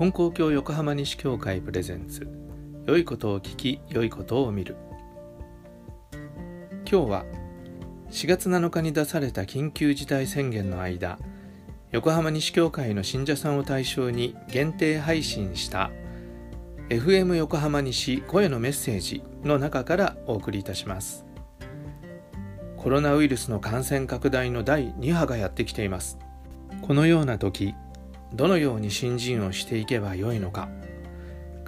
金光教横浜西教会プレゼンツ。良いことを聞き良いことを見る。今日は4月7日に出された緊急事態宣言の間横浜西教会の信者さんを対象に限定配信した FM 横浜西声のメッセージの中からお送りいたします。コロナウイルスの感染拡大の第2波がやってきています。このような時どのように新人をしていけばよいのか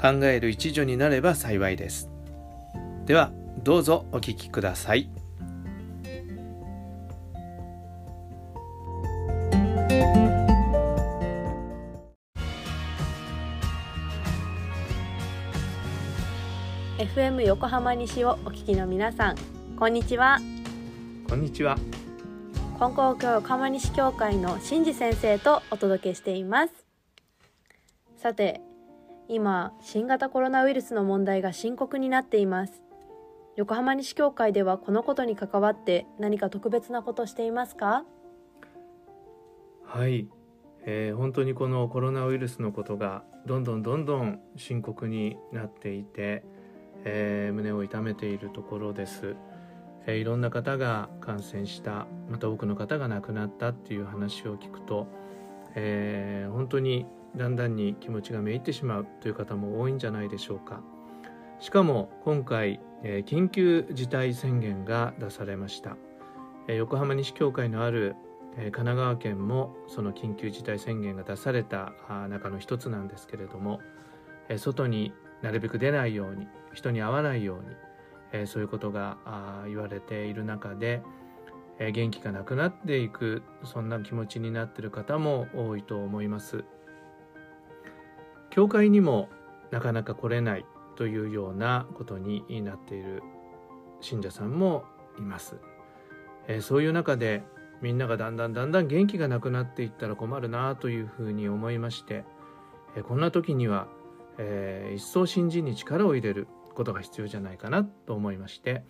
考える一助になれば幸いです。ではどうぞお聞きください。FM 横浜西をお聞きの皆さんこんにちは。こんにちは金光教横浜西教会の新次先生とお届けしています。さて今新型コロナウイルスの問題が深刻になっています。横浜西教会ではこのことに関わって何か特別なことしていますか？はい、えー、本当にこのコロナウイルスのことがどんどんどんどん深刻になっていて、えー、胸を痛めているところです。え、いろんな方が感染したまた多くの方が亡くなったっていう話を聞くと、えー、本当にだんだんに気持ちがめいってしまうという方も多いんじゃないでしょうか。しかも今回、え、緊急事態宣言が出されました、え、横浜西教会のある、え、神奈川県もその緊急事態宣言が出された中の一つなんですけれども、え、外になるべく出ないように人に会わないようにえー、そういうことがあ言われている中で、えー、元気がなくなっていくそんな気持ちになっている方も多いと思います。教会にもなかなか来れないというようなことになっている信者さんもいます、えー、そういう中でみんながだんだんだんだん元気がなくなっていったら困るなというふうに思いまして、えー、こんな時には、えー、一層新人に力を入れることが必要じゃないかなと思いまして、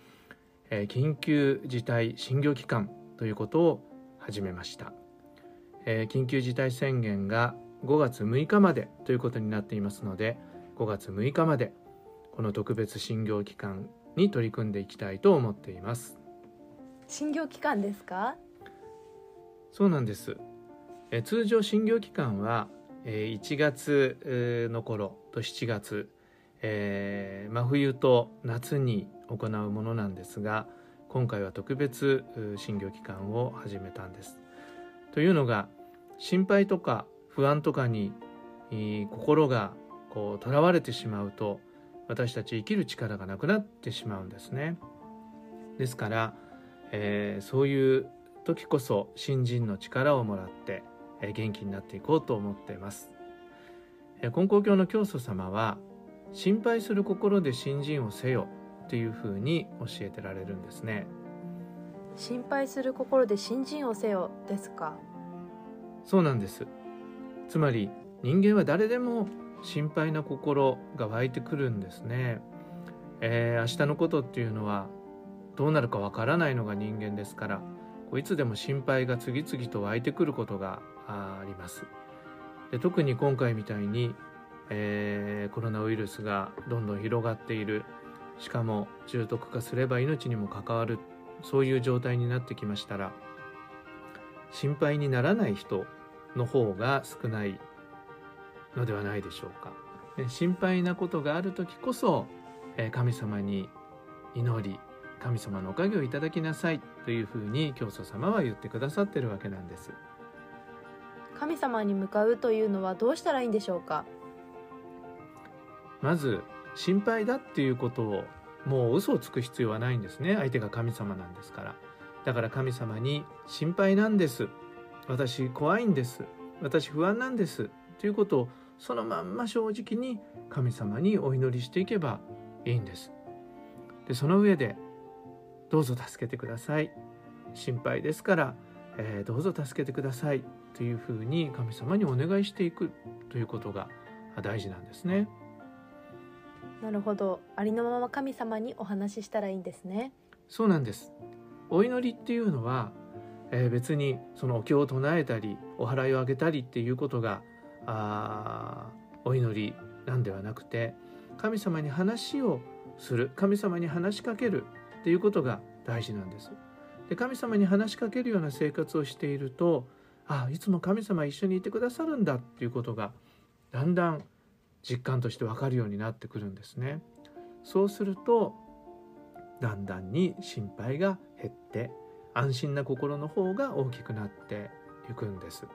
え緊急事態診療期間ということを始めました、え緊急事態宣言が5月6日までということになっていますので5月6日までこの特別診療期間に取り組んでいきたいと思っています。診療期間ですか？そうなんです。え通常診療期間は1月の頃と7月えー、真冬と夏に行うものなんですが今回は特別診療期間を始めたんです。というのが心配とか不安とかに心がこう囚われてしまうと私たち生きる力がなくなってしまうんですね。ですから、えー、そういう時こそ新人の力をもらって、えー、元気になっていこうと思っています。えー、金光教の教祖様は心配する心で新人をせよっていうふうに教えてられるんですね。心配する心で新人をせよですか？そうなんです。つまり人間は誰でも心配な心が湧いてくるんですね、えー、明日のことっていうのはどうなるかわからないのが人間ですからいつでも心配が次々と湧いてくることがあります。で特に今回みたいにえー、コロナウイルスがどんどん広がっている。しかも重篤化すれば命にも関わる。そういう状態になってきましたら心配にならない人の方が少ない。のではないでしょうか。心配なことがある時こそ、え神様に祈り神様のおかげをいただきなさい。というふうに教祖様は言ってくださってるわけなんです。神様に向かうというのはどうしたらいいんでしょうか？まず心配だっていうことをもう嘘をつく必要はないんですね。相手が神様なんですから。だから神様に心配なんです。私怖いんです。私不安なんです。ということをそのまんま正直に神様にお祈りしていけばいいんです。でその上でどうぞ助けてください。心配ですから、えー、どうぞ助けてください。というふうに神様にお願いしていくということが大事なんですね。なるほど。ありのまま神様にお話ししたらいいんですね。そうなんです。お祈りっていうのは、えー、別にそのお経を唱えたりお祓いをあげたりっていうことがあお祈りなんではなくて神様に話をする神様に話しかけるっていうことが大事なんです。で神様に話しかけるような生活をしているとあいつも神様一緒にいてくださるんだっていうことがだんだん実感として分かるようになってくるんですね。そうするとだんだんに心配が減って安心な心の方が大きくなっていくんです。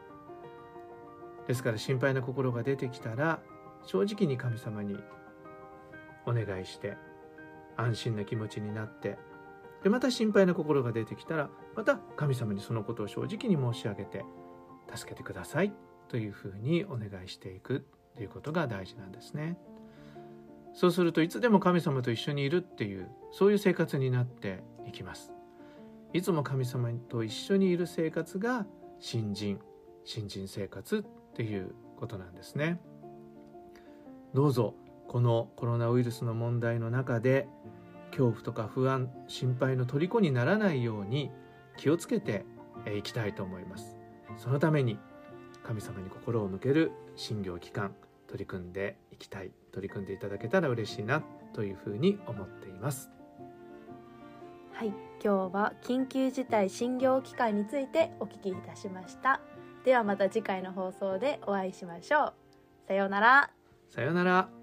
ですから心配な心が出てきたら正直に神様にお願いして安心な気持ちになってでまた心配な心が出てきたらまた神様にそのことを正直に申し上げて助けてくださいというふうにお願いしていくということが大事なんですね。そうするといつでも神様と一緒にいるっていうそういう生活になっていきます。いつも神様と一緒にいる生活が新人新人生活っていうことなんですね。どうぞこのコロナウイルスの問題の中で恐怖とか不安心配の虜にならないように気をつけていきたいと思いますそのために神様に心を向ける診療期間取り組んでいきたい取り組んでいただけたら嬉しいなというふうに思っています。はい今日は緊急事態診療機関についてお聞きいたしました。ではまた次回の放送でお会いしましょう。さようなら。さようなら